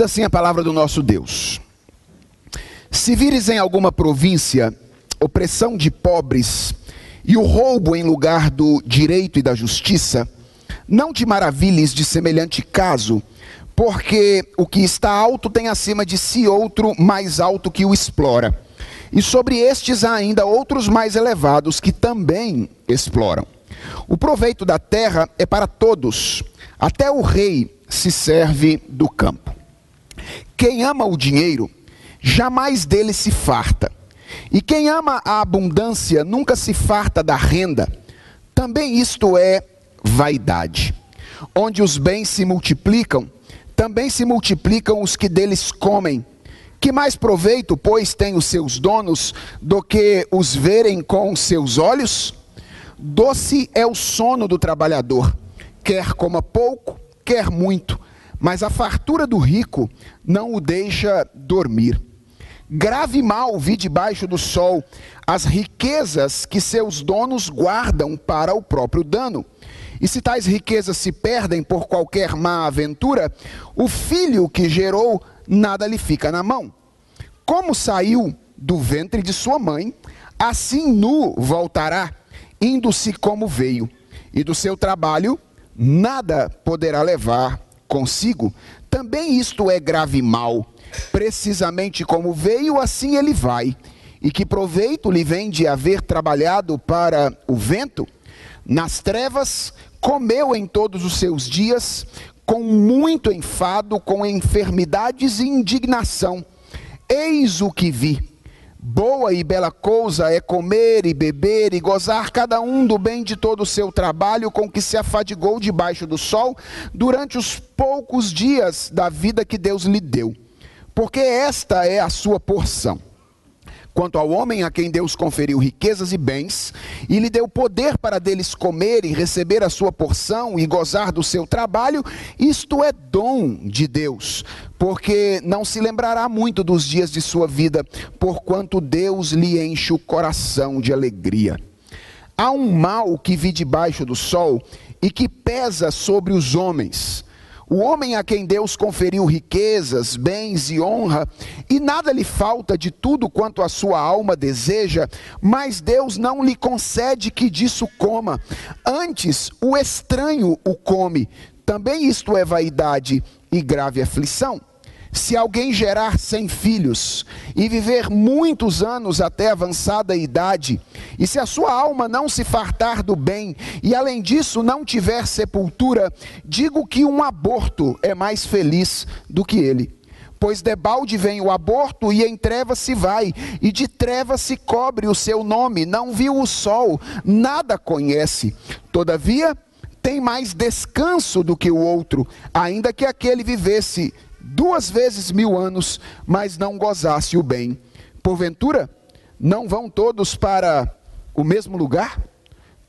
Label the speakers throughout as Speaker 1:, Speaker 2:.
Speaker 1: Diz assim a palavra do nosso Deus: Se vires em alguma província opressão de pobres e o roubo em lugar do direito e da justiça, não te maravilhes de semelhante caso, porque o que está alto tem acima de si outro mais alto que o explora. E sobre estes há ainda outros mais elevados que também exploram. O proveito da terra é para todos, até o rei se serve do campo. Quem ama o dinheiro, jamais dele se farta. E quem ama a abundância nunca se farta da renda. Também isto é vaidade. Onde os bens se multiplicam, também se multiplicam os que deles comem. Que mais proveito, pois, têm os seus donos do que os verem com seus olhos? Doce é o sono do trabalhador, quer coma pouco, quer muito, mas a fartura do rico não o deixa dormir. Grave mal vi debaixo do sol as riquezas que seus donos guardam para o próprio dano. E se tais riquezas se perdem por qualquer má aventura, o filho que gerou nada lhe fica na mão. Como saiu do ventre de sua mãe, assim nu voltará, indo-se como veio, e do seu trabalho nada poderá levar consigo. Também isto é grave mal. Precisamente como veio, assim ele vai. E que proveito lhe vem de haver trabalhado para o vento? Nas trevas comeu em todos os seus dias, com muito enfado, com enfermidades e indignação Eis o que vi. Boa e bela coisa é comer e beber e gozar cada um do bem de todo o seu trabalho com que se afadigou debaixo do sol durante os poucos dias da vida que Deus lhe deu. Porque esta é a sua porção. Quanto ao homem a quem Deus conferiu riquezas e bens, e lhe deu poder para deles comer e receber a sua porção e gozar do seu trabalho, isto é dom de Deus, porque não se lembrará muito dos dias de sua vida, porquanto Deus lhe enche o coração de alegria. Há um mal que vi debaixo do sol e que pesa sobre os homens o homem a quem Deus conferiu riquezas, bens e honra, e nada lhe falta de tudo quanto a sua alma deseja, mas Deus não lhe concede que disso coma. Antes, o estranho o come. Também isto é vaidade e grave aflição. Se alguém gerar cem filhos e viver muitos anos até avançada idade, e se a sua alma não se fartar do bem, e além disso não tiver sepultura, digo que um aborto é mais feliz do que ele. Pois debalde vem o aborto e em trevas se vai, e de trevas se cobre o seu nome, não viu o sol, nada conhece. Todavia, tem mais descanso do que o outro, ainda que aquele vivesse duas vezes mil anos, mas não gozasse o bem. Porventura, não vão todos para o mesmo lugar?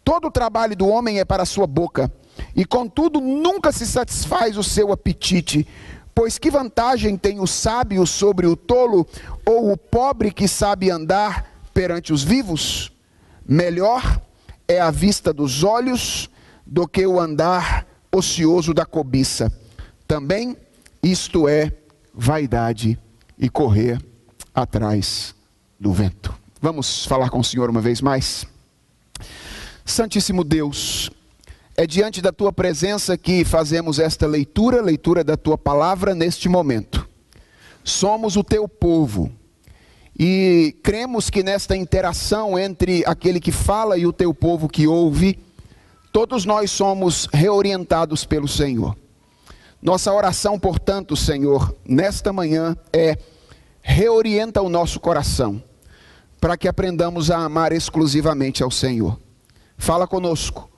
Speaker 1: Todo o trabalho do homem é para a sua boca, e contudo nunca se satisfaz o seu apetite. Pois que vantagem tem o sábio sobre o tolo, ou o pobre que sabe andar perante os vivos? Melhor é a vista dos olhos do que o andar ocioso da cobiça. Também isto é vaidade e correr atrás do vento. Vamos falar com o Senhor uma vez mais? Santíssimo Deus, é diante da tua presença que fazemos esta leitura, leitura da tua palavra neste momento. Somos o teu povo e cremos que nesta interação entre aquele que fala e o teu povo que ouve, todos nós somos reorientados pelo Senhor. Nossa oração, portanto, Senhor, nesta manhã é reorienta o nosso coração para que aprendamos a amar exclusivamente ao Senhor. Fala conosco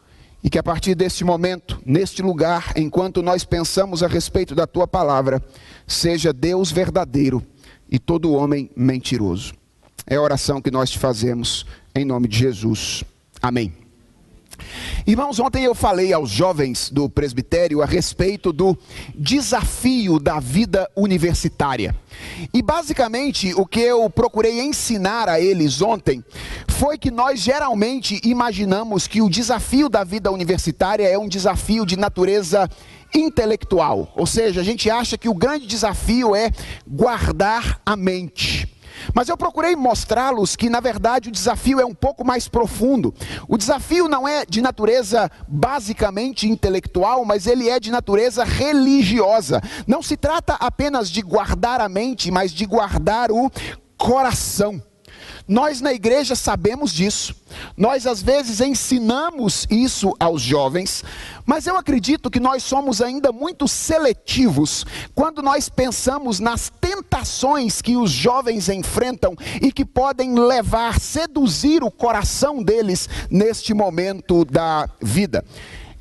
Speaker 1: e que a partir deste momento, neste lugar, enquanto nós pensamos a respeito da tua palavra, seja Deus verdadeiro e todo homem mentiroso. É a oração que nós te fazemos em nome de Jesus. Amém. Irmãos, ontem eu falei aos jovens do presbitério a respeito do desafio da vida universitária. E basicamente o que eu procurei ensinar a eles ontem foi que nós geralmente imaginamos que o desafio da vida universitária é um desafio de natureza intelectual, ou seja, a gente acha que o grande desafio é guardar a mente. Mas eu procurei mostrá-los que, na verdade, o desafio é um pouco mais profundo. O desafio não é de natureza basicamente intelectual, mas ele é de natureza religiosa. Não se trata apenas de guardar a mente, mas de guardar o coração. Nós na igreja sabemos disso. Nós às vezes ensinamos isso aos jovens, mas eu acredito que nós somos ainda muito seletivos quando nós pensamos nas tentações que os jovens enfrentam e que podem levar, seduzir o coração deles neste momento da vida.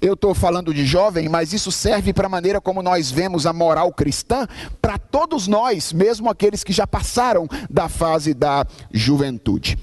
Speaker 1: Eu estou falando de jovem, mas isso serve para a maneira como nós vemos a moral cristã para todos nós, mesmo aqueles que já passaram da fase da juventude.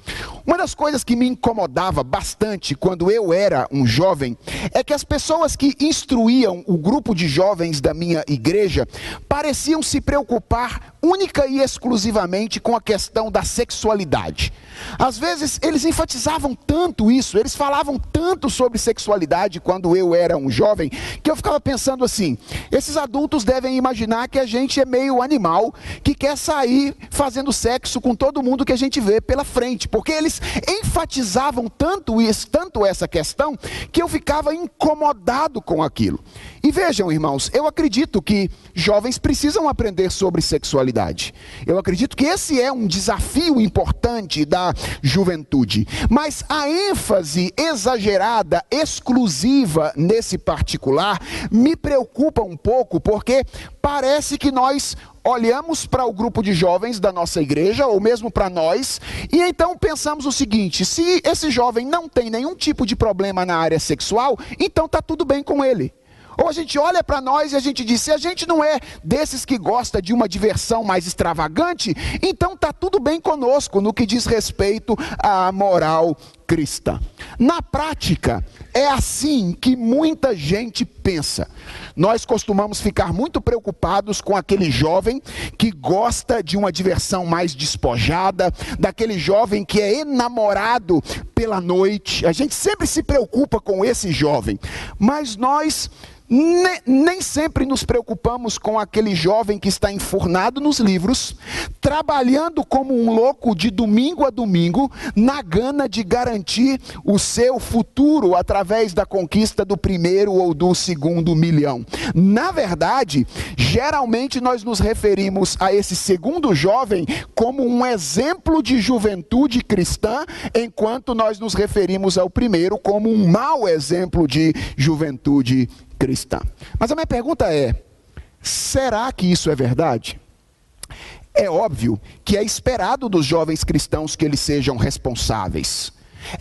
Speaker 1: Uma das coisas que me incomodava bastante quando eu era um jovem é que as pessoas que instruíam o grupo de jovens da minha igreja pareciam se preocupar única e exclusivamente com a questão da sexualidade. Às vezes eles enfatizavam tanto isso, eles falavam tanto sobre sexualidade quando eu era um jovem, que eu ficava pensando assim: esses adultos devem imaginar que a gente é meio animal, que quer sair fazendo sexo com todo mundo que a gente vê pela frente, porque eles enfatizavam tanto isso, tanto essa questão, que eu ficava incomodado com aquilo. E vejam, irmãos, eu acredito que jovens precisam aprender sobre sexualidade. Eu acredito que esse é um desafio importante da juventude. Mas a ênfase exagerada, exclusiva nesse particular, me preocupa um pouco, porque parece que nós olhamos para o grupo de jovens da nossa igreja, ou mesmo para nós, e então pensamos o seguinte: se esse jovem não tem nenhum tipo de problema na área sexual, então está tudo bem com ele. Ou a gente olha para nós e a gente diz: se a gente não é desses que gosta de uma diversão mais extravagante, então está tudo bem conosco no que diz respeito à moral cristã. Na prática, é assim que muita gente pensa. Nós costumamos ficar muito preocupados com aquele jovem que gosta de uma diversão mais despojada, daquele jovem que é enamorado pela noite. A gente sempre se preocupa com esse jovem, mas nós nem, nem, sempre nos preocupamos com aquele jovem que está enfurnado nos livros, trabalhando como um louco de domingo a domingo, na gana de garantir o seu futuro através da conquista do primeiro ou do segundo milhão. Na verdade, geralmente nós nos referimos a esse segundo jovem como um exemplo de juventude cristã, enquanto nós nos referimos ao primeiro como um mau exemplo de juventude cristã. Mas a minha pergunta é: será que isso é verdade? É óbvio que é esperado dos jovens cristãos que eles sejam responsáveis.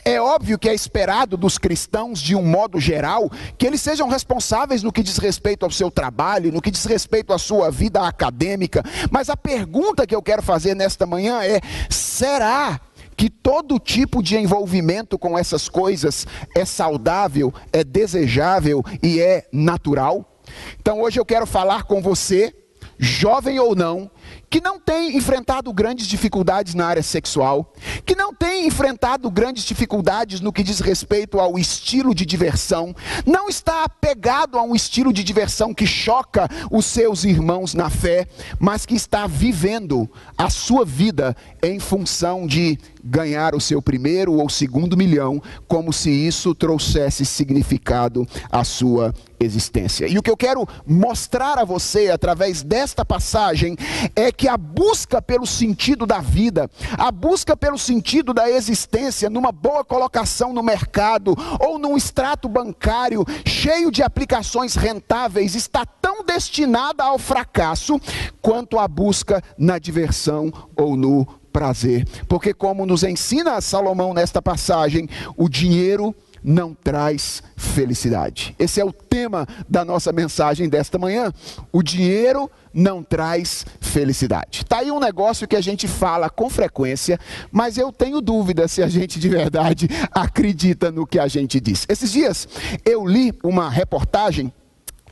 Speaker 1: É óbvio que é esperado dos cristãos, de um modo geral, que eles sejam responsáveis no que diz respeito ao seu trabalho, no que diz respeito à sua vida acadêmica. Mas a pergunta que eu quero fazer nesta manhã é: será que todo tipo de envolvimento com essas coisas é saudável, é desejável e é natural. Então hoje eu quero falar com você, jovem ou não, que não tem enfrentado grandes dificuldades na área sexual, que não tem enfrentado grandes dificuldades no que diz respeito ao estilo de diversão, não está apegado a um estilo de diversão que choca os seus irmãos na fé, mas que está vivendo a sua vida em função de ganhar o seu primeiro ou segundo milhão, como se isso trouxesse significado à sua existência. E o que eu quero mostrar a você através desta passagem é que a busca pelo sentido da vida, a busca pelo sentido da existência, numa boa colocação no mercado ou num extrato bancário cheio de aplicações rentáveis, está tão destinada ao fracasso quanto a busca na diversão ou no prazer. Porque, como nos ensina Salomão nesta passagem, o dinheiro não traz felicidade. Esse é o tema da nossa mensagem desta manhã. O dinheiro não traz felicidade. Está aí um negócio que a gente fala com frequência, mas eu tenho dúvida se a gente de verdade acredita no que a gente diz. Esses dias eu li uma reportagem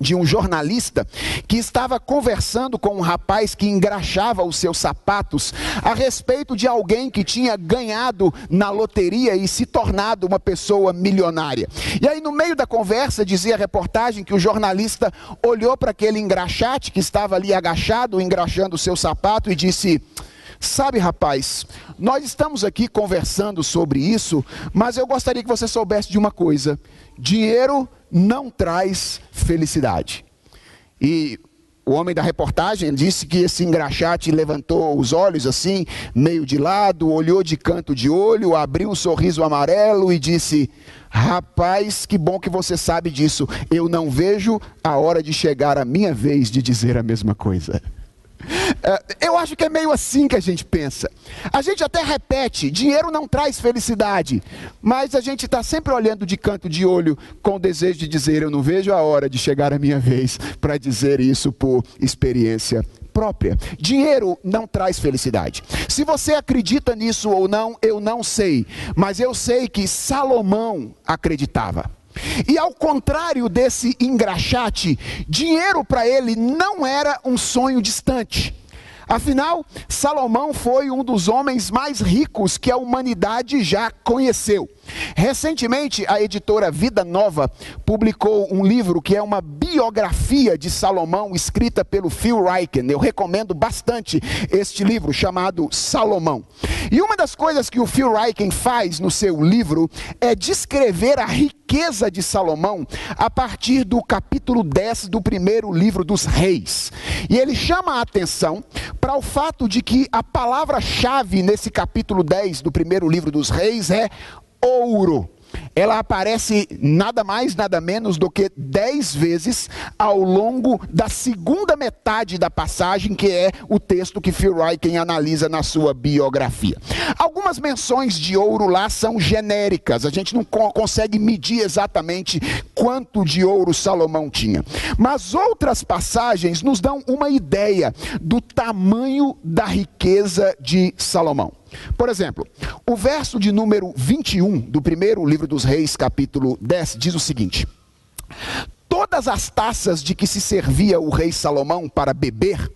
Speaker 1: de um jornalista que estava conversando com um rapaz que engraxava os seus sapatos a respeito de alguém que tinha ganhado na loteria e se tornado uma pessoa milionária. E aí, no meio da conversa, dizia a reportagem que o jornalista olhou para aquele engraxate que estava ali agachado, engraxando o seu sapato, e disse. Sabe, rapaz, nós estamos aqui conversando sobre isso, mas eu gostaria que você soubesse de uma coisa: dinheiro não traz felicidade. E o homem da reportagem disse que esse engraxate levantou os olhos assim, meio de lado, olhou de canto de olho, abriu um sorriso amarelo e disse: Rapaz, que bom que você sabe disso. Eu não vejo a hora de chegar a minha vez de dizer a mesma coisa. É, eu acho que é meio assim que a gente pensa. A gente até repete: dinheiro não traz felicidade, mas a gente está sempre olhando de canto de olho com o desejo de dizer: eu não vejo a hora de chegar a minha vez para dizer isso por experiência própria. Dinheiro não traz felicidade. Se você acredita nisso ou não, eu não sei, mas eu sei que Salomão acreditava. E ao contrário desse engraxate, dinheiro para ele não era um sonho distante. Afinal, Salomão foi um dos homens mais ricos que a humanidade já conheceu. Recentemente, a editora Vida Nova publicou um livro que é uma biografia de Salomão, escrita pelo Phil Ryken. Eu recomendo bastante este livro, chamado Salomão. E uma das coisas que o Phil Ryken faz no seu livro é descrever a riqueza de Salomão a partir do capítulo 10 do primeiro livro dos Reis. E ele chama a atenção para o fato de que a palavra-chave nesse capítulo 10 do primeiro livro dos Reis é ouro. Ela aparece nada mais, nada menos do que dez vezes ao longo da segunda metade da passagem, que é o texto que Phil Ryken analisa na sua biografia. Algumas menções de ouro lá são genéricas, a gente não consegue medir exatamente quanto de ouro Salomão tinha. Mas outras passagens nos dão uma ideia do tamanho da riqueza de Salomão. Por exemplo, o verso de número 21 do primeiro livro dos Reis, capítulo 10, diz o seguinte: Todas as taças de que se servia o rei Salomão para beber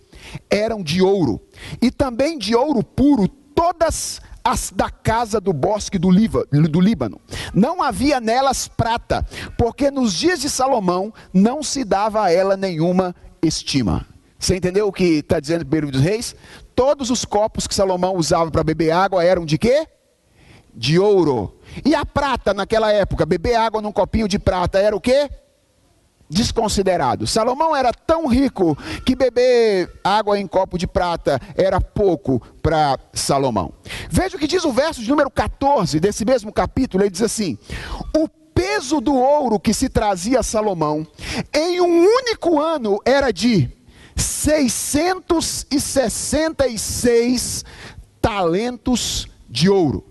Speaker 1: eram de ouro, e também de ouro puro todas as da casa do bosque do, Líbano. Não havia nelas prata, porque nos dias de Salomão não se dava a ela nenhuma estima. Você entendeu o que está dizendo o primeiro dos reis? Todos os copos que Salomão usava para beber água eram de quê? De ouro. E a prata naquela época, beber água num copinho de prata era o quê? Desconsiderado. Salomão era tão rico que beber água em copo de prata era pouco para Salomão. Veja o que diz o verso de número 14 desse mesmo capítulo, ele diz assim: O peso do ouro que se trazia a Salomão em um único ano era de 666 talentos de ouro.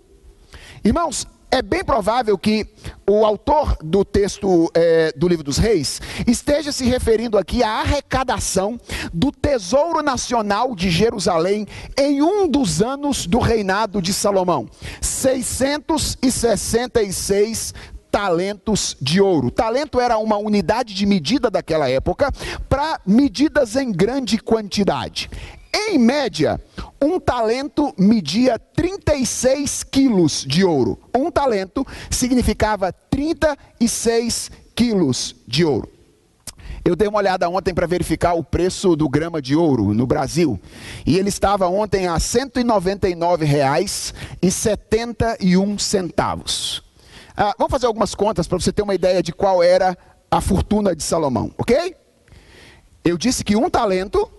Speaker 1: Irmãos, é bem provável que o autor do texto é, do livro dos reis esteja se referindo aqui à arrecadação do tesouro nacional de Jerusalém em um dos anos do reinado de Salomão. 666 talentos de ouro. Talento era uma unidade de medida daquela época para medidas em grande quantidade. Em média, um talento media 36 quilos de ouro. Um talento significava 36 quilos de ouro. Eu dei uma olhada ontem para verificar o preço do grama de ouro no Brasil. E ele estava ontem a R$ 199,71. Ah, vamos fazer algumas contas para você ter uma ideia de qual era a fortuna de Salomão, ok? Eu disse que um talento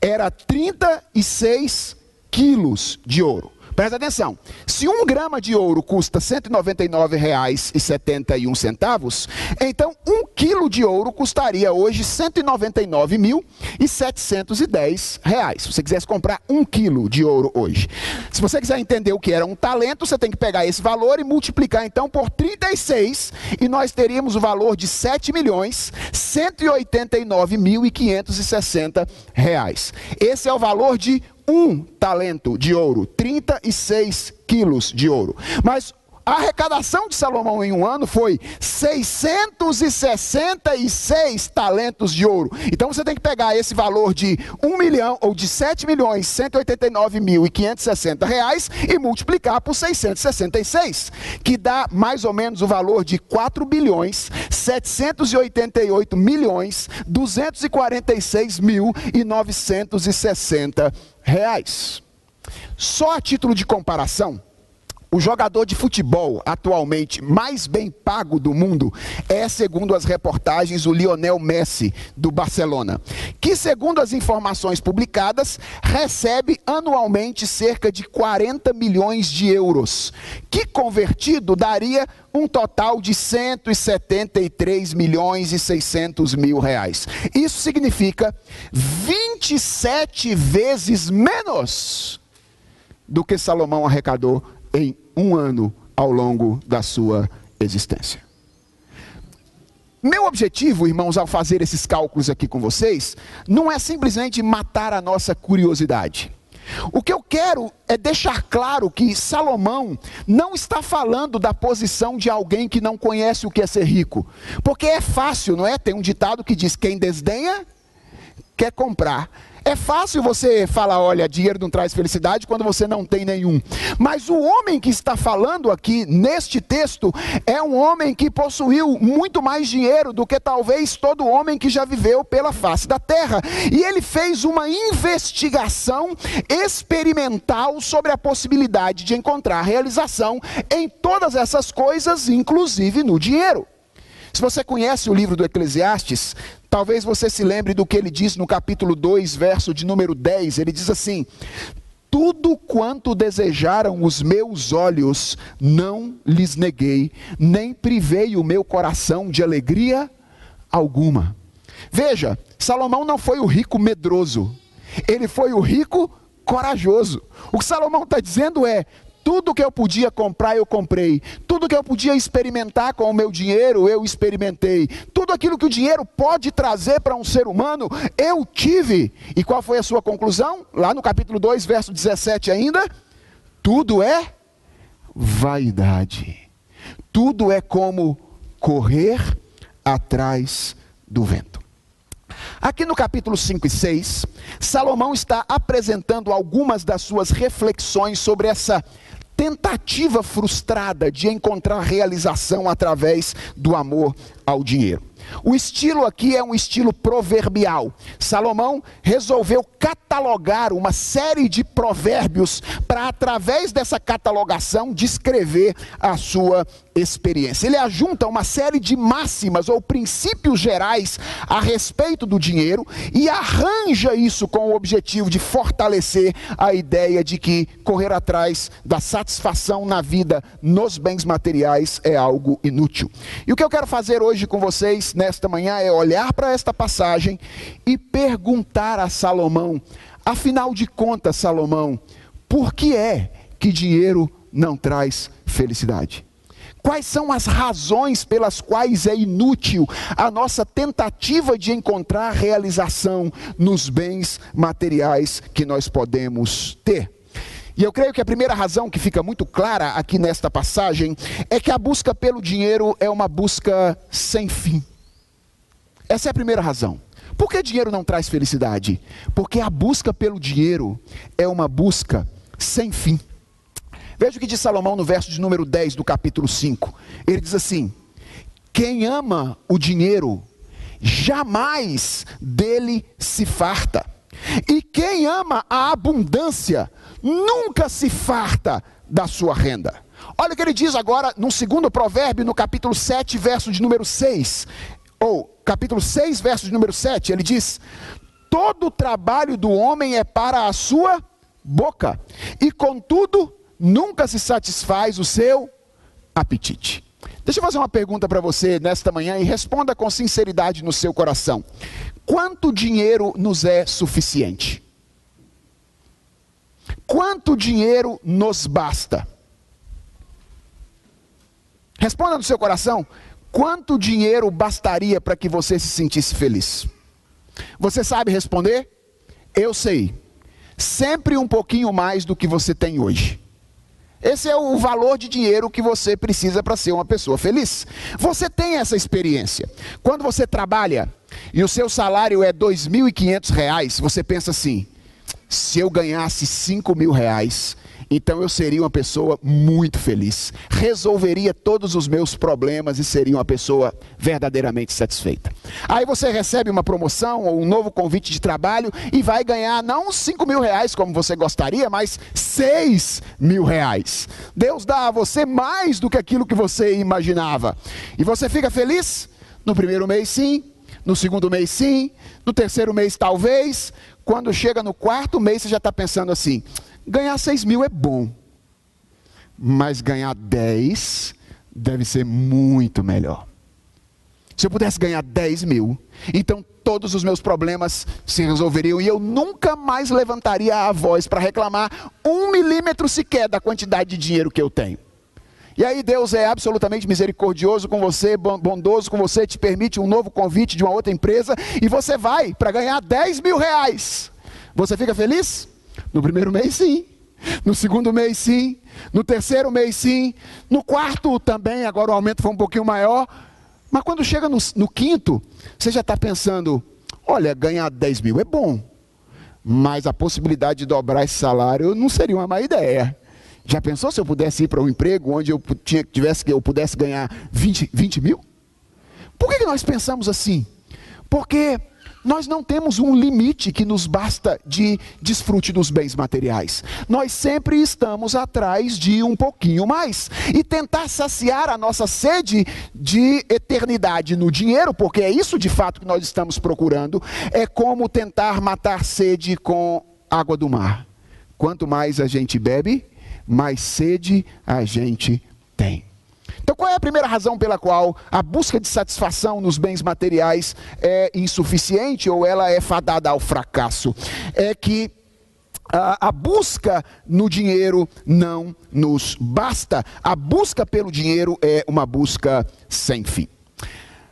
Speaker 1: era 36 quilos de ouro. Presta atenção. Se um grama de ouro custa R$ 199,71, então um quilo de ouro custaria hoje 199.710 reais. Se você quisesse comprar um quilo de ouro hoje. Se você quiser entender o que era um talento, você tem que pegar esse valor e multiplicar então por 36 e nós teríamos o valor de 7.189.560 reais. Esse é o valor de um talento de ouro, 36 quilos de ouro. Mas A arrecadação de Salomão em um ano foi 666 talentos de ouro. Então você tem que pegar esse valor de 1 milhão ou de 7 milhões 189 mil e 560 reais e multiplicar por 666, que dá mais ou menos o valor de 4 bilhões 788 milhões 246 mil e 960 reais. Só a título de comparação, o jogador de futebol atualmente mais bem pago do mundo é, segundo as reportagens, o Lionel Messi, do Barcelona, que, segundo as informações publicadas, recebe anualmente cerca de 40 milhões de euros, que convertido daria um total de 173 milhões e 600 mil reais. Isso significa 27 vezes menos do que Salomão arrecadou em um ano ao longo da sua existência. Meu objetivo, irmãos, ao fazer esses cálculos aqui com vocês, não é simplesmente matar a nossa curiosidade. O que eu quero é deixar claro que Salomão não está falando da posição de alguém que não conhece o que é ser rico. Porque é fácil, não é? Tem um ditado que diz: quem desdenha, quer comprar. É fácil você falar, olha, dinheiro não traz felicidade quando você não tem nenhum. Mas o homem que está falando aqui neste texto é um homem que possuiu muito mais dinheiro do que talvez todo homem que já viveu pela face da terra. E ele fez uma investigação experimental sobre a possibilidade de encontrar realização em todas essas coisas, inclusive no dinheiro. Se você conhece o livro do Eclesiastes, talvez você se lembre do que ele diz no capítulo 2, verso de número 10. Ele diz assim: Tudo quanto desejaram os meus olhos, não lhes neguei, nem privei o meu coração de alegria alguma. Veja, Salomão não foi o rico medroso, ele foi o rico corajoso. O que Salomão está dizendo é: tudo que eu podia comprar, eu comprei. Tudo que eu podia experimentar com o meu dinheiro, eu experimentei. Tudo aquilo que o dinheiro pode trazer para um ser humano, eu tive. E qual foi a sua conclusão? Lá no capítulo 2, verso 17 ainda. Tudo é vaidade. Tudo é como correr atrás do vento. Aqui no capítulo 5 e 6, Salomão está apresentando algumas das suas reflexões sobre essa tentativa frustrada de encontrar realização através do amor ao dinheiro. O estilo aqui é um estilo proverbial. Salomão resolveu catalogar uma série de provérbios para, através dessa catalogação, descrever a sua experiência. Ele ajunta uma série de máximas ou princípios gerais a respeito do dinheiro e arranja isso com o objetivo de fortalecer a ideia de que correr atrás da satisfação na vida nos bens materiais é algo inútil. E o que eu quero fazer hoje com vocês nesta manhã é olhar para esta passagem e perguntar a Salomão, afinal de contas, Salomão, por que é que dinheiro não traz felicidade? Quais são as razões pelas quais é inútil a nossa tentativa de encontrar realização nos bens materiais que nós podemos ter? E eu creio que a primeira razão que fica muito clara aqui nesta passagem é que a busca pelo dinheiro é uma busca sem fim. Essa é a primeira razão. Por que dinheiro não traz felicidade? Porque a busca pelo dinheiro é uma busca sem fim. Veja o que diz Salomão no verso de número 10 do capítulo 5. Ele diz assim: Quem ama o dinheiro, jamais dele se farta. E quem ama a abundância, nunca se farta da sua renda. Olha o que ele diz agora no segundo provérbio, no capítulo 7, verso de número 6. Ou capítulo 6, verso de número 7, ele diz: Todo o trabalho do homem é para a sua boca, e contudo nunca se satisfaz o seu apetite. Deixa eu fazer uma pergunta para você nesta manhã e responda com sinceridade no seu coração. Quanto dinheiro nos é suficiente? Quanto dinheiro nos basta? Responda no seu coração. Quanto dinheiro bastaria para que você se sentisse feliz? Você sabe responder? Eu sei. Sempre um pouquinho mais do que você tem hoje. Esse é o valor de dinheiro que você precisa para ser uma pessoa feliz. Você tem essa experiência. Quando você trabalha e o seu salário é R$ 2.500, você pensa assim: se eu ganhasse 5 mil reais, então eu seria uma pessoa muito feliz, resolveria todos os meus problemas e seria uma pessoa verdadeiramente satisfeita. Aí você recebe uma promoção ou um novo convite de trabalho e vai ganhar não 5 mil reais como você gostaria, mas 6 mil reais. Deus dá a você mais do que aquilo que você imaginava. E você fica feliz? No primeiro mês, sim. No segundo mês, sim. No terceiro mês, talvez. Quando chega no quarto mês, você já está pensando assim Ganhar 6 mil é bom, mas ganhar 10 deve ser muito melhor. Se eu pudesse ganhar 10 mil, então todos os meus problemas se resolveriam e eu nunca mais levantaria a voz para reclamar um milímetro sequer da quantidade de dinheiro que eu tenho. E aí Deus é absolutamente misericordioso com você, bondoso com você, te permite um novo convite de uma outra empresa e você vai para ganhar 10 mil reais. Você fica feliz? No primeiro mês, sim. No segundo mês, sim. No terceiro mês, sim. No quarto também, agora o aumento foi um pouquinho maior. Mas quando chega no, no quinto, você já está pensando: olha, ganhar 10 mil é bom. Mas a possibilidade de dobrar esse salário não seria uma má ideia. Já pensou se eu pudesse ir para um emprego onde eu, tinha, tivesse, eu pudesse ganhar 20, 20 mil? Por que, que nós pensamos assim? Porque nós não temos um limite que nos basta de desfrute dos bens materiais. Nós sempre estamos atrás de um pouquinho mais. E tentar saciar a nossa sede de eternidade no dinheiro, porque é isso de fato que nós estamos procurando, é como tentar matar sede com água do mar. Quanto mais a gente bebe, mais sede a gente tem. Então, qual é a primeira razão pela qual a busca de satisfação nos bens materiais é insuficiente ou ela é fadada ao fracasso? É que a, a, busca no dinheiro não nos basta. A busca pelo dinheiro é uma busca sem fim.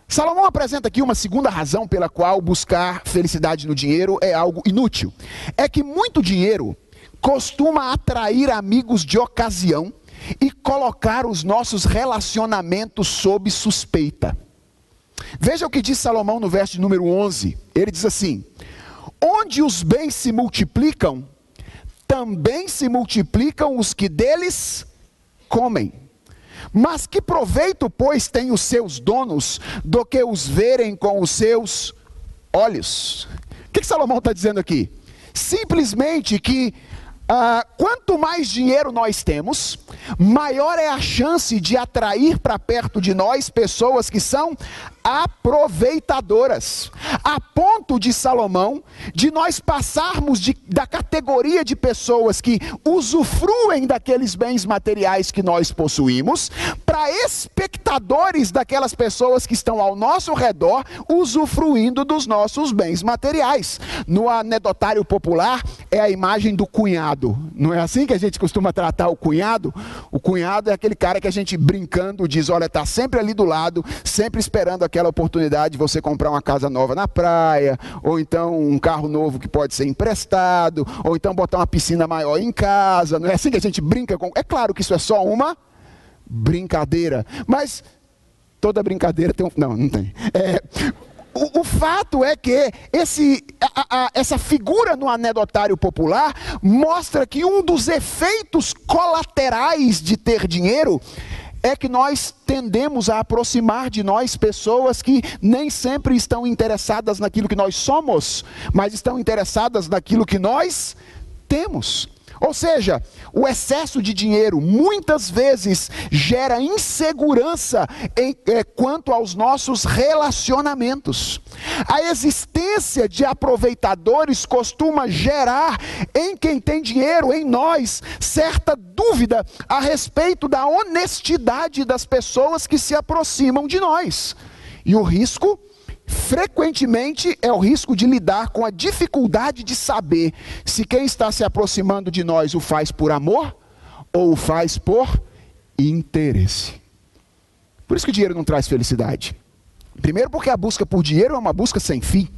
Speaker 1: Salomão apresenta aqui uma segunda razão pela qual buscar felicidade no dinheiro é algo inútil. É que muito dinheiro costuma atrair amigos de ocasião e colocar os nossos relacionamentos sob suspeita. Veja o que diz Salomão no verso número 11. Ele diz assim: Onde os bens se multiplicam, também se multiplicam os que deles comem. Mas que proveito, pois, têm os seus donos do que os verem com os seus olhos? O que, que Salomão está dizendo aqui? Simplesmente que ah, quanto mais dinheiro nós temos, maior é a chance de atrair para perto de nós pessoas que são aproveitadoras, a ponto de Salomão, de nós passarmos de, da categoria de pessoas que usufruem daqueles bens materiais que nós possuímos, para espectadores daquelas pessoas que estão ao nosso redor usufruindo dos nossos bens materiais. No anedotário popular é a imagem do cunhado, não é assim que a gente costuma tratar o cunhado? O cunhado é aquele cara que a gente brincando diz: olha, está sempre ali do lado, sempre esperando aquele aquela oportunidade de você comprar uma casa nova na praia, ou então um carro novo que pode ser emprestado, ou então botar uma piscina maior em casa. Não é assim que a gente brinca com. É claro que isso é só uma brincadeira, mas toda brincadeira tem um. Não, não tem. É, o, o, fato é que esse, a, a, essa figura no anedotário popular mostra que um dos efeitos colaterais de ter dinheiro é que nós tendemos a aproximar de nós pessoas que nem sempre estão interessadas naquilo que nós somos, mas estão interessadas naquilo que nós temos. Ou seja, o excesso de dinheiro muitas vezes gera insegurança em, é, quanto aos nossos relacionamentos. A existência de aproveitadores costuma gerar em quem tem dinheiro, em nós, certa dúvida a respeito da honestidade das pessoas que se aproximam de nós. E o risco frequentemente é o risco de lidar com a dificuldade de saber se quem está se aproximando de nós o faz por amor ou o faz por interesse. Por isso que o dinheiro não traz felicidade. Primeiro, porque a busca por dinheiro é uma busca sem fim.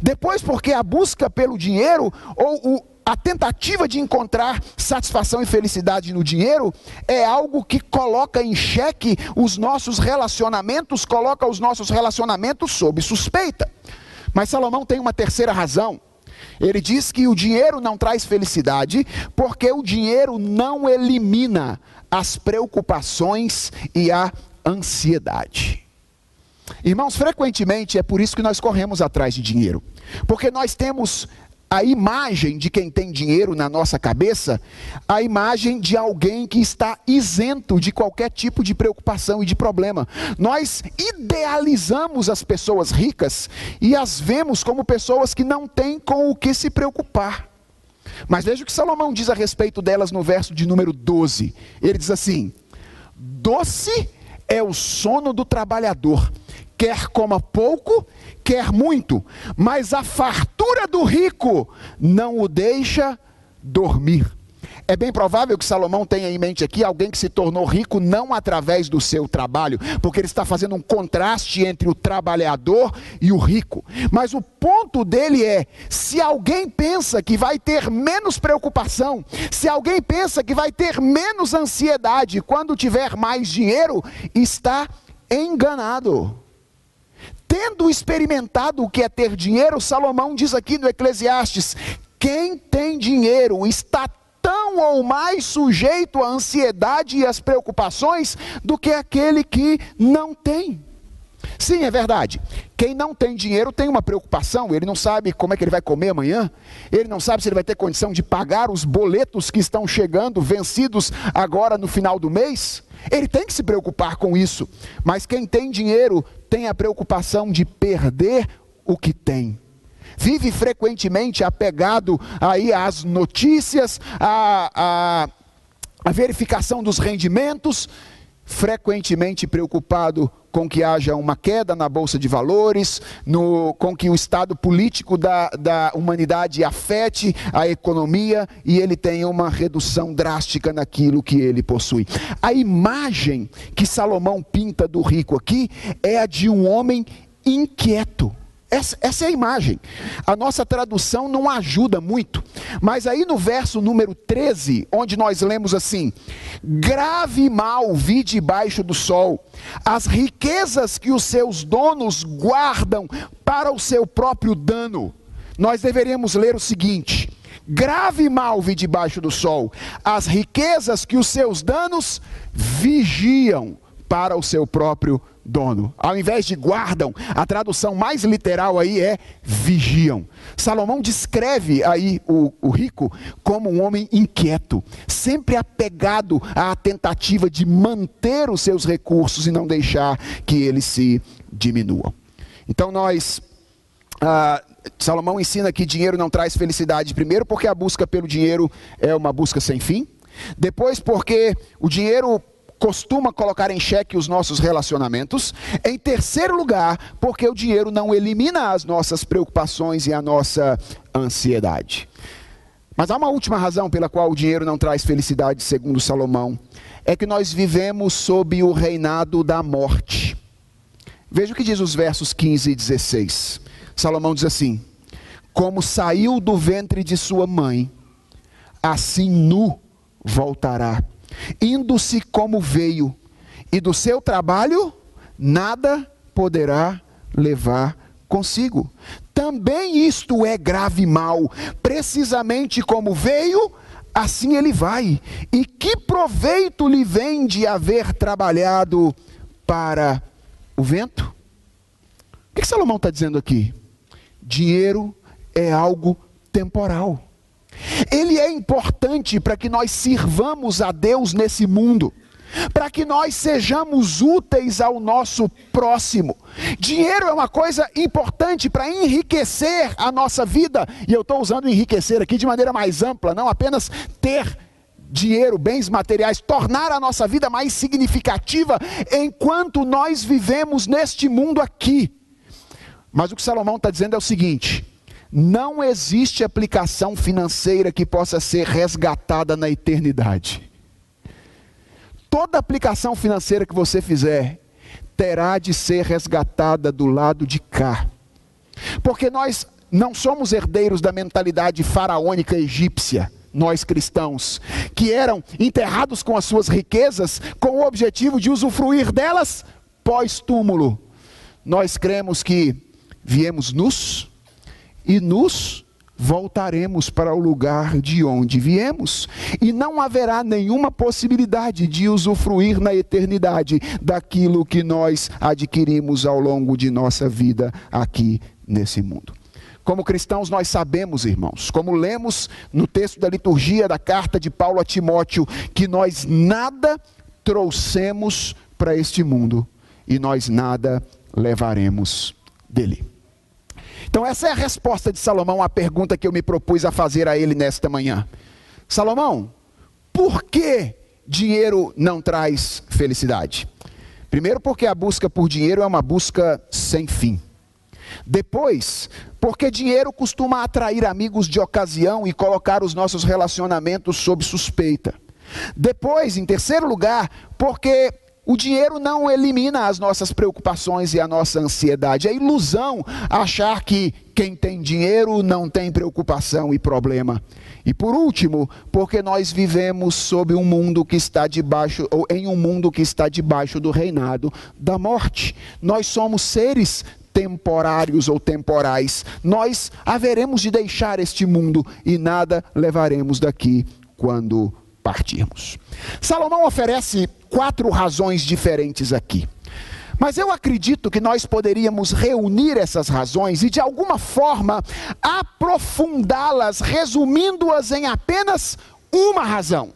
Speaker 1: Depois, porque a busca pelo dinheiro ou o, a tentativa de encontrar satisfação e felicidade no dinheiro é algo que coloca em xeque os nossos relacionamentos, coloca os nossos relacionamentos sob suspeita. Mas Salomão tem uma terceira razão. Ele diz que o dinheiro não traz felicidade porque o dinheiro não elimina as preocupações e a ansiedade. Irmãos, frequentemente é por isso que nós corremos atrás de dinheiro, porque nós temos a imagem de quem tem dinheiro na nossa cabeça, a imagem de alguém que está isento de qualquer tipo de preocupação e de problema. Nós idealizamos as pessoas ricas e as vemos como pessoas que não têm com o que se preocupar. Mas veja o que Salomão diz a respeito delas no verso de número 12. Ele diz assim: Doce é o sono do trabalhador, quer coma pouco, quer muito, mas a fartura do rico não o deixa dormir. É bem provável que Salomão tenha em mente aqui alguém que se tornou rico não através do seu trabalho, porque ele está fazendo um contraste entre o trabalhador e o rico. Mas o ponto dele é: se alguém pensa que vai ter menos preocupação, se alguém pensa que vai ter menos ansiedade quando tiver mais dinheiro, está enganado. Tendo experimentado o que é ter dinheiro, Salomão diz aqui no Eclesiastes: quem tem dinheiro está tão ou mais sujeito à ansiedade e às preocupações do que aquele que não tem. Sim, é verdade. Quem não tem dinheiro tem uma preocupação, ele não sabe como é que ele vai comer amanhã, ele não sabe se ele vai ter condição de pagar os boletos que estão chegando, vencidos agora no final do mês. Ele tem que se preocupar com isso. Mas quem tem dinheiro tem a preocupação de perder o que tem. Vive frequentemente apegado aí às notícias, à, à, à verificação dos rendimentos, frequentemente preocupado com que haja uma queda na bolsa de valores, no, com que o estado político da, da humanidade afete a economia e ele tenha uma redução drástica naquilo que ele possui. A imagem que Salomão pinta do rico aqui é a de um homem inquieto. Essa, essa, é a imagem. A nossa tradução não ajuda muito. Mas aí no verso número 13, onde nós lemos assim: Grave mal vi debaixo do sol, as riquezas que os seus donos guardam para o seu próprio dano. Nós deveríamos ler o seguinte: Grave mal vi debaixo do sol, as riquezas que os seus danos vigiam para o seu próprio dono. Ao invés de guardam, a tradução mais literal aí é vigiam. Salomão descreve aí o, o rico como um homem inquieto, sempre apegado à tentativa de manter os seus recursos e não deixar que eles se diminuam. Então nós. Ah, Salomão ensina que dinheiro não traz felicidade, primeiro porque a busca pelo dinheiro é uma busca sem fim, depois porque o dinheiro costuma colocar em xeque os nossos relacionamentos. Em terceiro lugar, porque o dinheiro não elimina as nossas preocupações e a nossa ansiedade. Mas há uma última razão pela qual o dinheiro não traz felicidade, segundo Salomão, é que nós vivemos sob o reinado da morte. Veja o que diz os versos 15 e 16. Salomão diz assim: Como saiu do ventre de sua mãe, assim nu voltará indo-se como veio, e do seu trabalho nada poderá levar consigo. Também isto é grave mal, precisamente como veio, assim ele vai. E que proveito lhe vem de haver trabalhado para o vento? O que, que Salomão está dizendo aqui? Dinheiro é algo temporal. Ele é importante para que nós sirvamos a Deus nesse mundo, para que nós sejamos úteis ao nosso próximo. Dinheiro é uma coisa importante para enriquecer a nossa vida, e eu estou usando enriquecer aqui de maneira mais ampla, não apenas ter dinheiro, bens materiais, tornar a nossa vida mais significativa enquanto nós vivemos neste mundo aqui. Mas o que Salomão está dizendo é o seguinte: não existe aplicação financeira que possa ser resgatada na eternidade. Toda aplicação financeira que você fizer terá de ser resgatada do lado de cá. Porque nós não somos herdeiros da mentalidade faraônica egípcia, nós cristãos, que eram enterrados com as suas riquezas com o objetivo de usufruir delas pós-túmulo. Nós cremos que viemos nus e nos voltaremos para o lugar de onde viemos, e não haverá nenhuma possibilidade de usufruir na eternidade daquilo que nós adquirimos ao longo de nossa vida aqui nesse mundo. Como cristãos, nós sabemos, irmãos, como lemos no texto da liturgia da carta de Paulo a Timóteo, que nós nada trouxemos para este mundo e nós nada levaremos dele. Então, essa é a resposta de Salomão à pergunta que eu me propus a fazer a ele nesta manhã. Salomão, por que dinheiro não traz felicidade? Primeiro, porque a busca por dinheiro é uma busca sem fim. Depois, porque dinheiro costuma atrair amigos de ocasião e colocar os nossos relacionamentos sob suspeita. Depois, em terceiro lugar, porque o dinheiro não elimina as nossas preocupações e a nossa ansiedade. É ilusão achar que quem tem dinheiro não tem preocupação e problema. E por último, porque nós vivemos sob um mundo que está debaixo, ou em um mundo que está debaixo do reinado da morte. Nós somos seres temporários ou temporais. Nós haveremos de deixar este mundo e nada levaremos daqui quando partirmos. Salomão oferece quatro razões diferentes aqui. Mas eu acredito que nós poderíamos reunir essas razões e, de alguma forma, aprofundá-las, resumindo-as em apenas uma razão.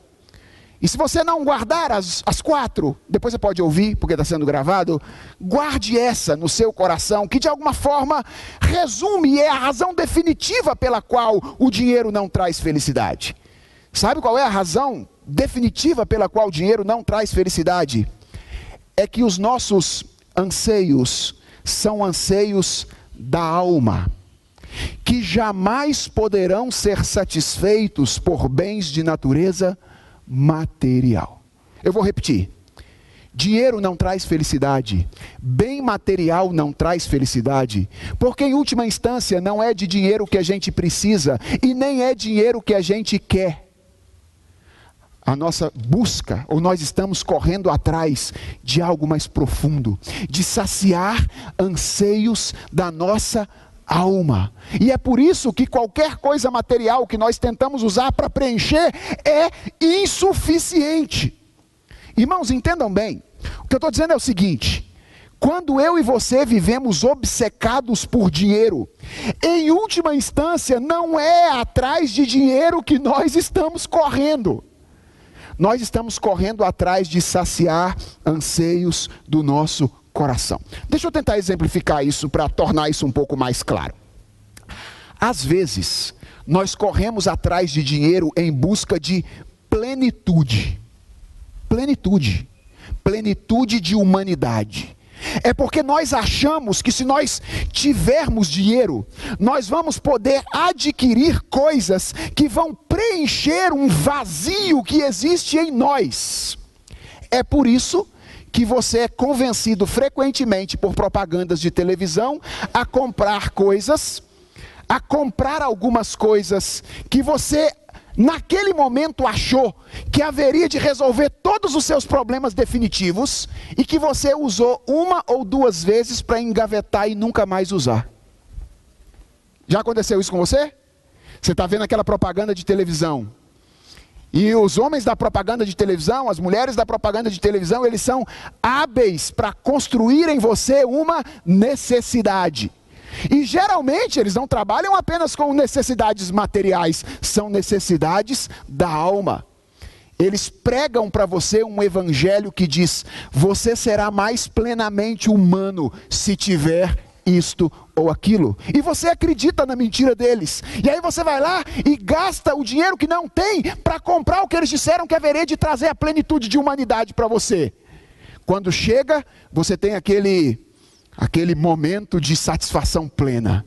Speaker 1: E se você não guardar as, as quatro, depois você pode ouvir, porque está sendo gravado, guarde essa no seu coração, que de alguma forma resume e é a razão definitiva pela qual o dinheiro não traz felicidade. Sabe qual é a razão definitiva pela qual o dinheiro não traz felicidade? É que os nossos anseios são anseios da alma, que jamais poderão ser satisfeitos por bens de natureza material. Eu vou repetir. Dinheiro não traz felicidade, bem material não traz felicidade, porque em última instância não é de dinheiro que a gente precisa e nem é dinheiro que a gente quer. A nossa busca, ou nós estamos correndo atrás de algo mais profundo, de saciar anseios da nossa alma. E é por isso que qualquer coisa material que nós tentamos usar para preencher é insuficiente. Irmãos, entendam bem. O que eu estou dizendo é o seguinte: quando eu e você vivemos obcecados por dinheiro, em última instância, não é atrás de dinheiro que nós estamos correndo. Nós estamos correndo atrás de saciar anseios do nosso coração. Deixa eu tentar exemplificar isso para tornar isso um pouco mais claro. Às vezes, nós corremos atrás de dinheiro em busca de plenitude. Plenitude. Plenitude de humanidade. É porque nós achamos que se nós tivermos dinheiro, nós vamos poder adquirir coisas que vão preencher um vazio que existe em nós. É por isso que você é convencido frequentemente por propagandas de televisão a comprar coisas, a comprar algumas coisas que você naquele momento achou que haveria de resolver todos os seus problemas definitivos e que você usou uma ou duas vezes para engavetar e nunca mais usar. Já aconteceu isso com você? Você está vendo aquela propaganda de televisão e os homens da propaganda de televisão, as mulheres da propaganda de televisão, eles são hábeis para construir em você uma necessidade. E geralmente eles não trabalham apenas com necessidades materiais, são necessidades da alma. Eles pregam para você um evangelho que diz: você será mais plenamente humano se tiver isto ou aquilo. E você acredita na mentira deles. E aí você vai lá e gasta o dinheiro que não tem para comprar o que eles disseram que haveria de trazer a plenitude de humanidade para você. Quando chega, você tem aquele aquele momento de satisfação plena.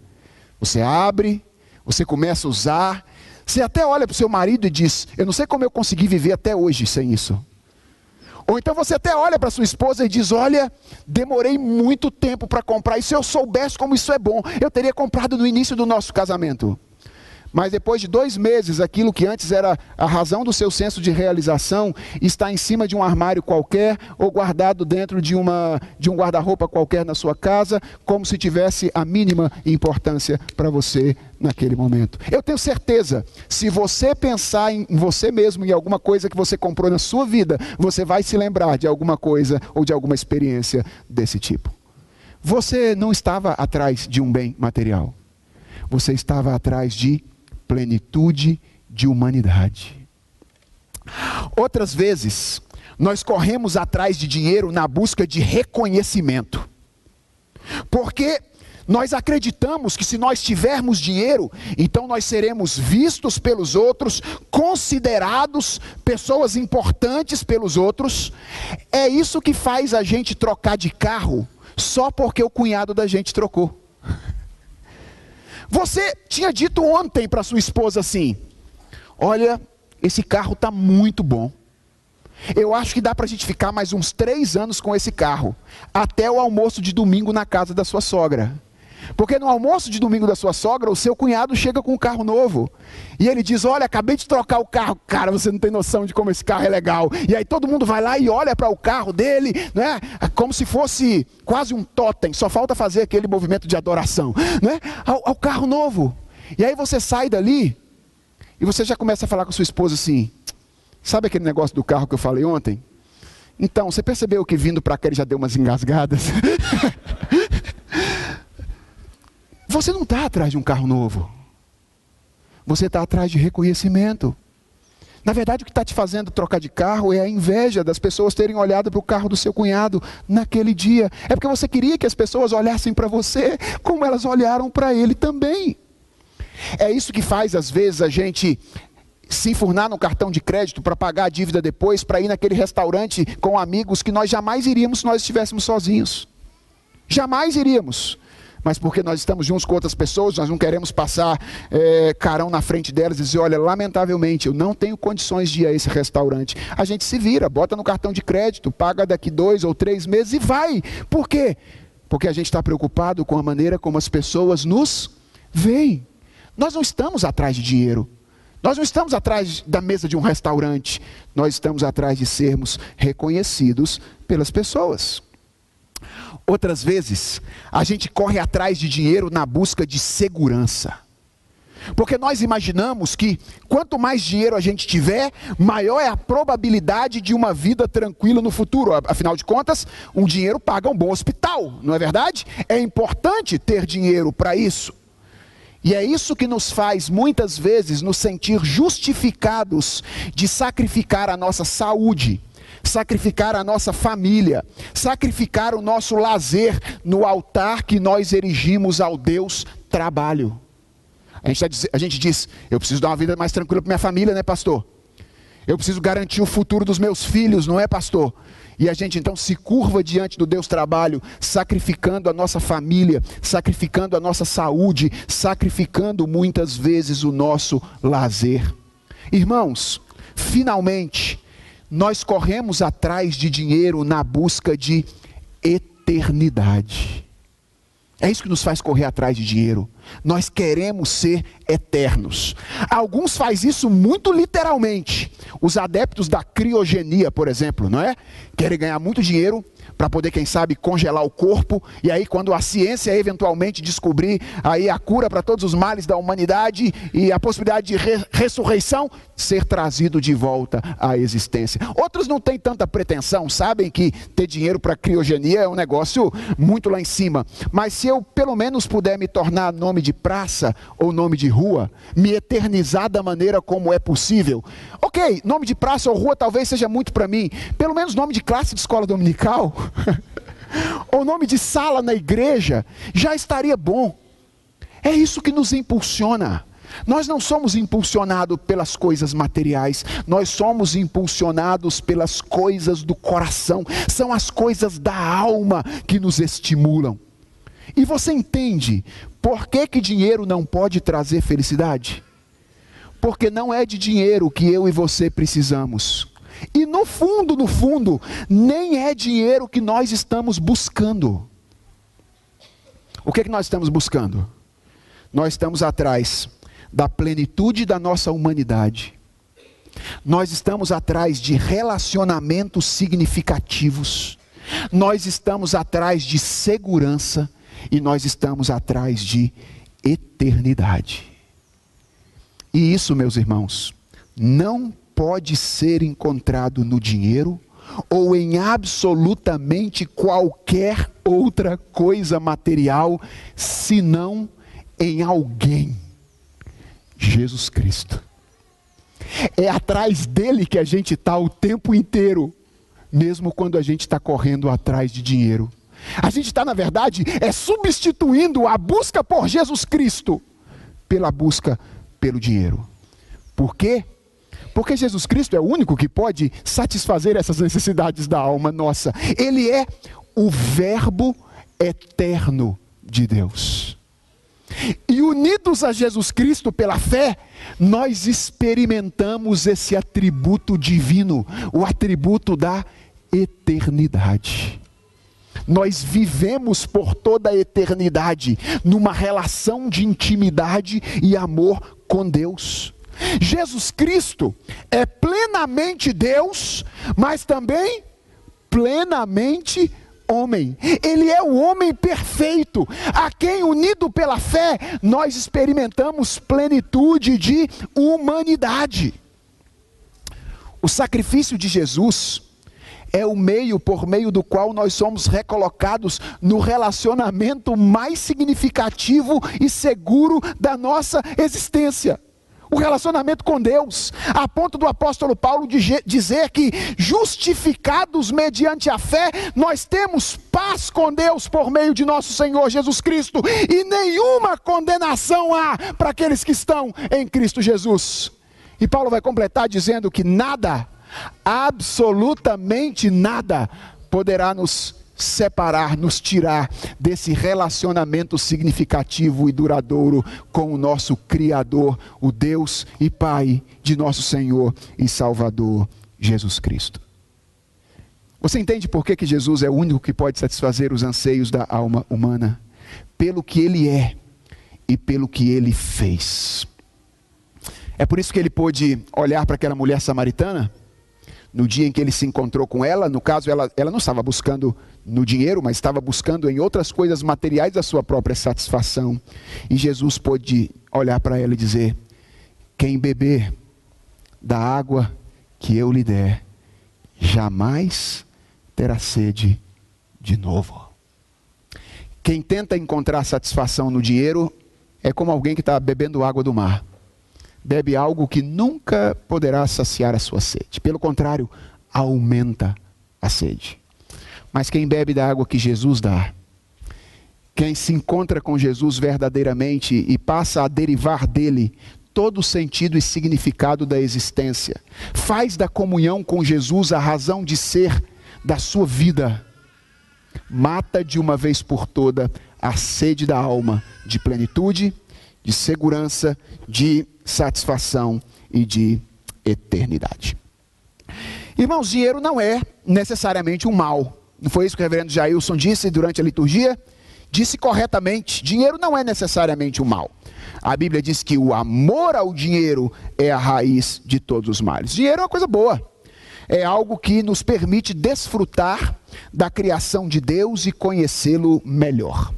Speaker 1: Você abre, você começa a usar, você até olha para o seu marido e diz: Eu não sei como eu consegui viver até hoje sem isso. Ou então você até olha para sua esposa e diz: Olha, demorei muito tempo para comprar, e se eu soubesse como isso é bom, eu teria comprado no início do nosso casamento. Mas depois de dois meses, aquilo que antes era a razão do seu senso de realização está em cima de um armário qualquer ou guardado dentro de, uma, de um guarda-roupa qualquer na sua casa, como se tivesse a mínima importância para você naquele momento. Eu tenho certeza, se você pensar em você mesmo, em alguma coisa que você comprou na sua vida, você vai se lembrar de alguma coisa ou de alguma experiência desse tipo. Você não estava atrás de um bem material. Você estava atrás de plenitude de humanidade. Outras vezes, nós corremos atrás de dinheiro na busca de reconhecimento. Porque nós acreditamos que se nós tivermos dinheiro, então nós seremos vistos pelos outros, considerados pessoas importantes pelos outros. É isso que faz a gente trocar de carro só porque o cunhado da gente trocou. Você tinha dito ontem para sua esposa assim: Olha, esse carro está muito bom. Eu acho que dá para a gente ficar mais uns três anos com esse carro, até o almoço de domingo na casa da sua sogra. Porque no almoço de domingo da sua sogra, o seu cunhado chega com um carro novo. E ele diz: Olha, acabei de trocar o carro. Cara, você não tem noção de como esse carro é legal. E aí todo mundo vai lá e olha para o carro dele, né? Como se fosse quase um totem. Só falta fazer aquele movimento de adoração, né? Ao, ao carro novo. E aí você sai dali e você já começa a falar com sua esposa assim: Sabe aquele negócio do carro que eu falei ontem? Então, você percebeu que vindo para cá ele já deu umas engasgadas? Você não está atrás de um carro novo. Você está atrás de reconhecimento. Na verdade, o que está te fazendo trocar de carro é a inveja das pessoas terem olhado para o carro do seu cunhado naquele dia. É porque você queria que as pessoas olhassem para você como elas olharam para ele também. É isso que faz, às vezes, a gente se enfurnar no cartão de crédito para pagar a dívida depois, para ir naquele restaurante com amigos que nós jamais iríamos se nós estivéssemos sozinhos. Jamais iríamos mas porque nós estamos juntos com outras pessoas, nós não queremos passar é, carão na frente delas e dizer: olha, lamentavelmente, eu não tenho condições de ir a esse restaurante. A gente se vira, bota no cartão de crédito, paga daqui dois ou três meses e vai. Por quê? Porque a gente está preocupado com a maneira como as pessoas nos veem. Nós não estamos atrás de dinheiro. Nós não estamos atrás da mesa de um restaurante. Nós estamos atrás de sermos reconhecidos pelas pessoas. Outras vezes, a gente corre atrás de dinheiro na busca de segurança. Porque nós imaginamos que quanto mais dinheiro a gente tiver, maior é a probabilidade de uma vida tranquila no futuro. Afinal de contas, um dinheiro paga um bom hospital, não é verdade? É importante ter dinheiro para isso. E é isso que nos faz, muitas vezes, nos sentir justificados de sacrificar a nossa saúde sacrificar a nossa família, sacrificar o nosso lazer no altar que nós erigimos ao Deus trabalho. A gente, tá, a gente diz: eu preciso dar uma vida mais tranquila para minha família, né, pastor? Eu preciso garantir o futuro dos meus filhos, não é, pastor? E a gente então se curva diante do Deus trabalho, sacrificando a nossa família, sacrificando a nossa saúde, sacrificando muitas vezes o nosso lazer. Irmãos, finalmente, nós corremos atrás de dinheiro na busca de eternidade. É isso que nos faz correr atrás de dinheiro. Nós queremos ser eternos. Alguns faz isso muito literalmente. Os adeptos da criogenia, por exemplo, não é? Querem ganhar muito dinheiro para poder, quem sabe, congelar o corpo, e aí quando a ciência eventualmente descobrir aí a cura para todos os males da humanidade e a possibilidade de re ressurreição, ser trazido de volta à existência. Outros não têm tanta pretensão, sabem que ter dinheiro para criogenia é um negócio muito lá em cima, mas se eu pelo menos puder me tornar nome de praça ou nome de rua, me eternizar da maneira como é possível. OK, nome de praça ou rua talvez seja muito para mim, pelo menos nome de classe de escola dominical ou nome de sala na igreja, já estaria bom. É isso que nos impulsiona. Nós não somos impulsionados pelas coisas materiais, nós somos impulsionados pelas coisas do coração, são as coisas da alma que nos estimulam. E você entende por que, que dinheiro não pode trazer felicidade? Porque não é de dinheiro que eu e você precisamos E no fundo, no fundo, nem é dinheiro que nós estamos buscando. O que, é que nós estamos buscando? Nós estamos atrás da plenitude da nossa humanidade. Nós estamos atrás de relacionamentos significativos. Nós estamos atrás de segurança e nós estamos atrás de eternidade. E isso, meus irmãos, não pode ser encontrado no dinheiro ou em absolutamente qualquer outra coisa material, senão em alguém. Jesus Cristo. É atrás dele que a gente está o tempo inteiro, mesmo quando a gente está correndo atrás de dinheiro. A gente está, na verdade, é substituindo a busca por Jesus Cristo pela busca pelo dinheiro. Por quê? Porque Jesus Cristo é o único que pode satisfazer essas necessidades da alma nossa. Ele é o Verbo eterno de Deus. E unidos a Jesus Cristo pela fé, nós experimentamos esse atributo divino, o atributo da eternidade. Nós vivemos por toda a eternidade numa relação de intimidade e amor com Deus. Jesus Cristo é plenamente Deus, mas também plenamente homem. Ele é o homem perfeito, a quem, unido pela fé, nós experimentamos plenitude de humanidade. O sacrifício de Jesus é o meio por meio do qual nós somos recolocados no relacionamento mais significativo e seguro da nossa existência o relacionamento com Deus, a ponto do apóstolo Paulo dizer que, justificados mediante a fé, nós temos paz com Deus por meio de nosso Senhor Jesus Cristo, e nenhuma condenação há para aqueles que estão em Cristo Jesus. E Paulo vai completar dizendo que nada, absolutamente nada, poderá nos separar, nos tirar desse relacionamento significativo e duradouro com o nosso Criador, o Deus e Pai de nosso Senhor e Salvador Jesus Cristo. Você entende por que, que Jesus é o único que pode satisfazer os anseios da alma humana? Pelo que ele é e pelo que ele fez. É por isso que ele pôde olhar para aquela mulher samaritana no dia em que ele se encontrou com ela, no caso, ela, ela não estava buscando no dinheiro, mas estava buscando em outras coisas materiais a sua própria satisfação. E Jesus pôde olhar para ela e dizer: Quem beber da água que eu lhe der, jamais terá sede de novo. Quem tenta encontrar satisfação no dinheiro é como alguém que está bebendo água do mar bebe algo que nunca poderá saciar a sua sede. Pelo contrário, aumenta a sede. Mas quem bebe da água que Jesus dá, quem se encontra com Jesus verdadeiramente e passa a derivar dele todo o sentido e significado da existência, faz da comunhão com Jesus a razão de ser da sua vida, mata de uma vez por toda a sede da alma de plenitude, de segurança, de satisfação e de eternidade. Irmãos, dinheiro não é necessariamente um mal. Não foi isso que o reverendo Jailson disse durante a liturgia? Disse corretamente: dinheiro não é necessariamente um mal. A Bíblia diz que o amor ao dinheiro é a raiz de todos os males. Dinheiro é uma coisa boa. É algo que nos permite desfrutar da criação de Deus e conhecê-lo melhor.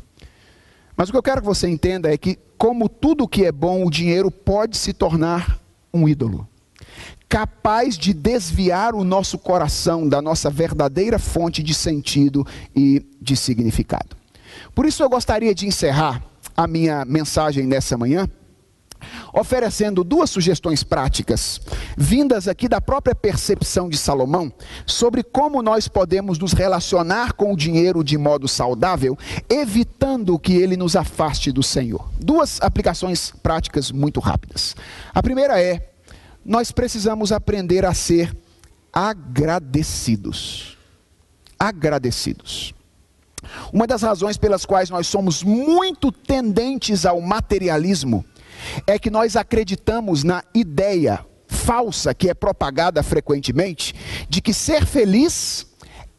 Speaker 1: Mas o que eu quero que você entenda é que como tudo que é bom, o dinheiro pode se tornar um ídolo capaz de desviar o nosso coração da nossa verdadeira fonte de sentido e de significado. Por isso eu gostaria de encerrar a minha mensagem nessa manhã oferecendo duas sugestões práticas, vindas aqui da própria percepção de Salomão, sobre como nós podemos nos relacionar com o dinheiro de modo saudável, evitando que ele nos afaste do Senhor. Duas aplicações práticas muito rápidas. A primeira é: nós precisamos aprender a ser agradecidos. Agradecidos. Uma das razões pelas quais nós somos muito tendentes ao materialismo é que nós acreditamos na ideia falsa que é propagada frequentemente de que ser feliz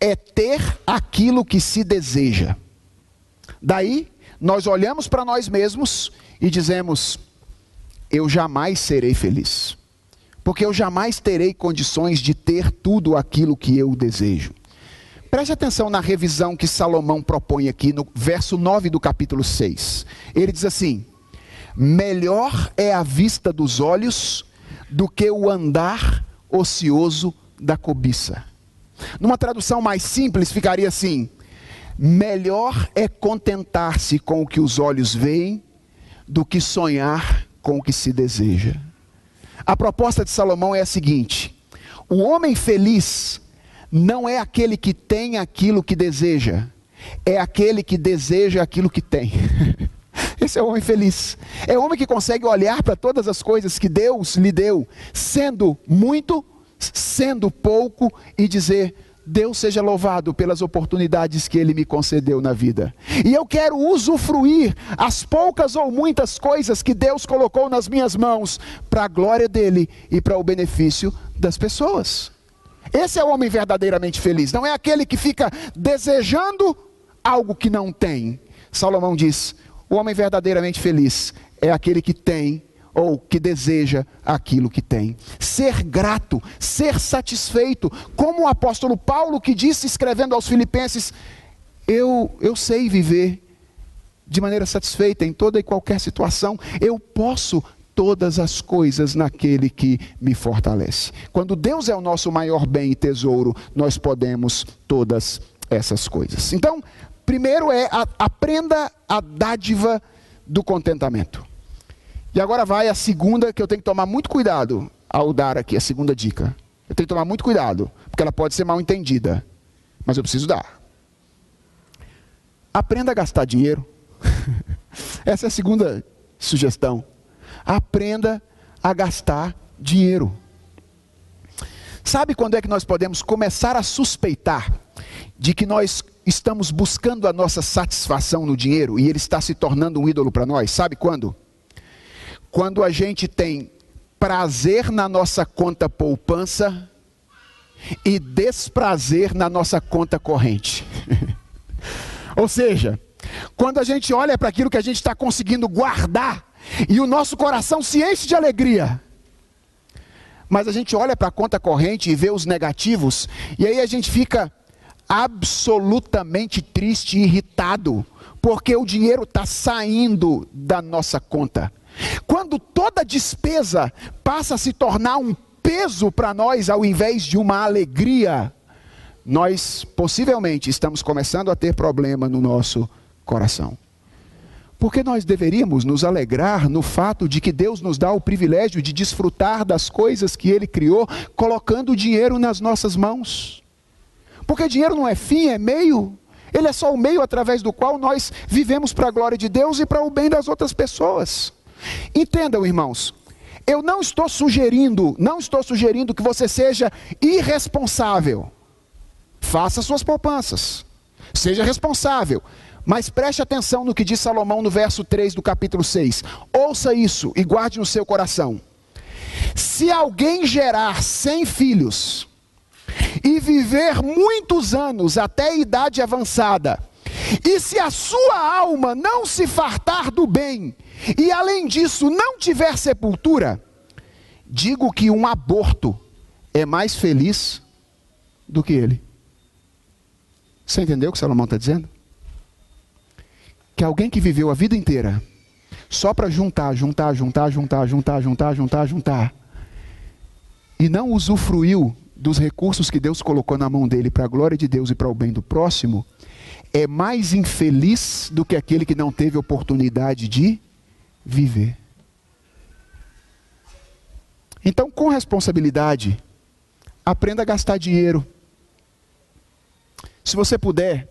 Speaker 1: é ter aquilo que se deseja. Daí, nós olhamos para nós mesmos e dizemos: eu jamais serei feliz, porque eu jamais terei condições de ter tudo aquilo que eu desejo. Preste atenção na revisão que Salomão propõe aqui no verso 9 do capítulo 6. Ele diz assim: Melhor é a vista dos olhos do que o andar ocioso da cobiça. Numa tradução mais simples, ficaria assim: Melhor é contentar-se com o que os olhos veem do que sonhar com o que se deseja. A proposta de Salomão é a seguinte: o homem feliz não é aquele que tem aquilo que deseja, é aquele que deseja aquilo que tem. Esse é o homem feliz. É o homem que consegue olhar para todas as coisas que Deus lhe deu, sendo muito, sendo pouco, e dizer: Deus seja louvado pelas oportunidades que Ele me concedeu na vida. E eu quero usufruir as poucas ou muitas coisas que Deus colocou nas minhas mãos, para a glória dEle e para o benefício das pessoas. Esse é o homem verdadeiramente feliz, não é aquele que fica desejando algo que não tem. Salomão diz: o homem verdadeiramente feliz é aquele que tem ou que deseja aquilo que tem. Ser grato, ser satisfeito, como o apóstolo Paulo que disse escrevendo aos Filipenses: eu, eu sei viver de maneira satisfeita em toda e qualquer situação, eu posso todas as coisas naquele que me fortalece. Quando Deus é o nosso maior bem e tesouro, nós podemos todas essas coisas. Então, primeiro é a, aprenda a dádiva do contentamento. E agora vai a segunda que eu tenho que tomar muito cuidado ao dar aqui, a segunda dica. Eu tenho que tomar muito cuidado, porque ela pode ser mal entendida, mas eu preciso dar. Aprenda a gastar dinheiro. Essa é a segunda sugestão. Aprenda a gastar dinheiro. Sabe quando é que nós podemos começar a suspeitar de que nós estamos buscando a nossa satisfação no dinheiro e ele está se tornando um ídolo para nós? Sabe quando? quando a gente tem prazer na nossa conta poupança e desprazer na nossa conta corrente. Ou seja, quando a gente olha para aquilo que a gente está conseguindo guardar e o nosso coração se enche de alegria, mas a gente olha para a conta corrente e vê os negativos, e aí a gente fica absolutamente triste e irritado, porque o dinheiro está saindo da nossa conta. Quando toda despesa passa a se tornar um peso para nós ao invés de uma alegria, nós possivelmente estamos começando a ter problema no nosso coração. Porque nós deveríamos nos alegrar no fato de que Deus nos dá o privilégio de desfrutar das coisas que Ele criou, colocando o dinheiro nas nossas mãos. Porque dinheiro não é fim, é meio. Ele é só o meio através do qual nós vivemos para a glória de Deus e para o bem das outras pessoas. Entendam, irmãos, eu não estou sugerindo, não estou sugerindo que você seja irresponsável. Faça suas poupanças. Seja responsável. Mas preste atenção no que diz Salomão no verso 3 do capítulo 6. Ouça isso e guarde no seu coração. Se alguém gerar cem filhos e viver muitos anos até a idade avançada, e se a sua alma não se fartar do bem, e além disso não tiver sepultura, digo que um aborto é mais feliz do que ele. Você entendeu o que Salomão está dizendo? Que alguém que viveu a vida inteira só para juntar, juntar, juntar, juntar, juntar, juntar, juntar, juntar, e não usufruiu dos recursos que Deus colocou na mão dele para a glória de Deus e para o bem do próximo, é mais infeliz do que aquele que não teve oportunidade de viver. Então, com responsabilidade, aprenda a gastar dinheiro. Se você puder,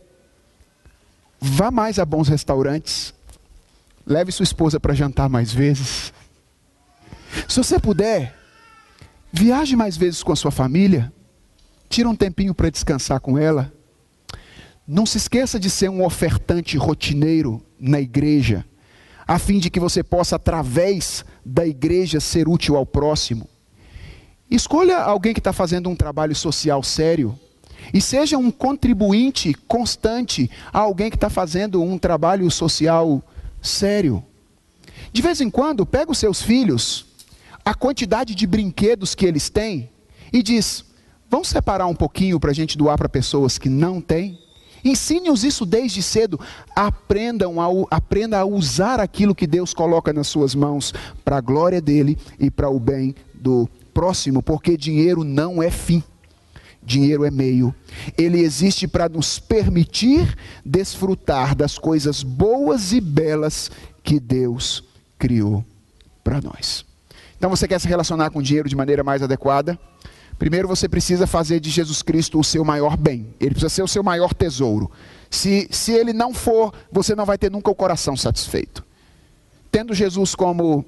Speaker 1: vá mais a bons restaurantes. Leve sua esposa para jantar mais vezes. Se você puder, viaje mais vezes com a sua família. Tira um tempinho para descansar com ela. Não se esqueça de ser um ofertante rotineiro na igreja, a fim de que você possa, através da igreja, ser útil ao próximo. Escolha alguém que está fazendo um trabalho social sério. E seja um contribuinte constante a alguém que está fazendo um trabalho social sério. De vez em quando, pega os seus filhos, a quantidade de brinquedos que eles têm, e diz: vamos separar um pouquinho para a gente doar para pessoas que não têm? Ensine-os isso desde cedo. Aprendam a, aprenda a usar aquilo que Deus coloca nas suas mãos para a glória dele e para o bem do próximo, porque dinheiro não é fim. Dinheiro é meio. Ele existe para nos permitir desfrutar das coisas boas e belas que Deus criou para nós. Então você quer se relacionar com dinheiro de maneira mais adequada? Primeiro você precisa fazer de Jesus Cristo o seu maior bem. Ele precisa ser o seu maior tesouro. Se, se ele não for, você não vai ter nunca o coração satisfeito. Tendo Jesus como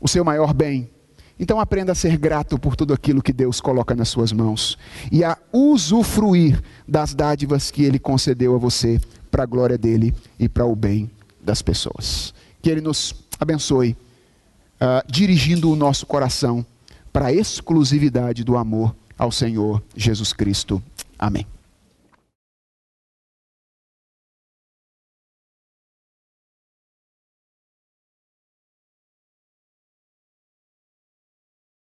Speaker 1: o seu maior bem, então aprenda a ser grato por tudo aquilo que Deus coloca nas suas mãos e a usufruir das dádivas que ele concedeu a você para a glória dele e para o bem das pessoas. Que ele nos abençoe, uh, dirigindo o nosso coração para a exclusividade do amor ao Senhor Jesus Cristo. Amém.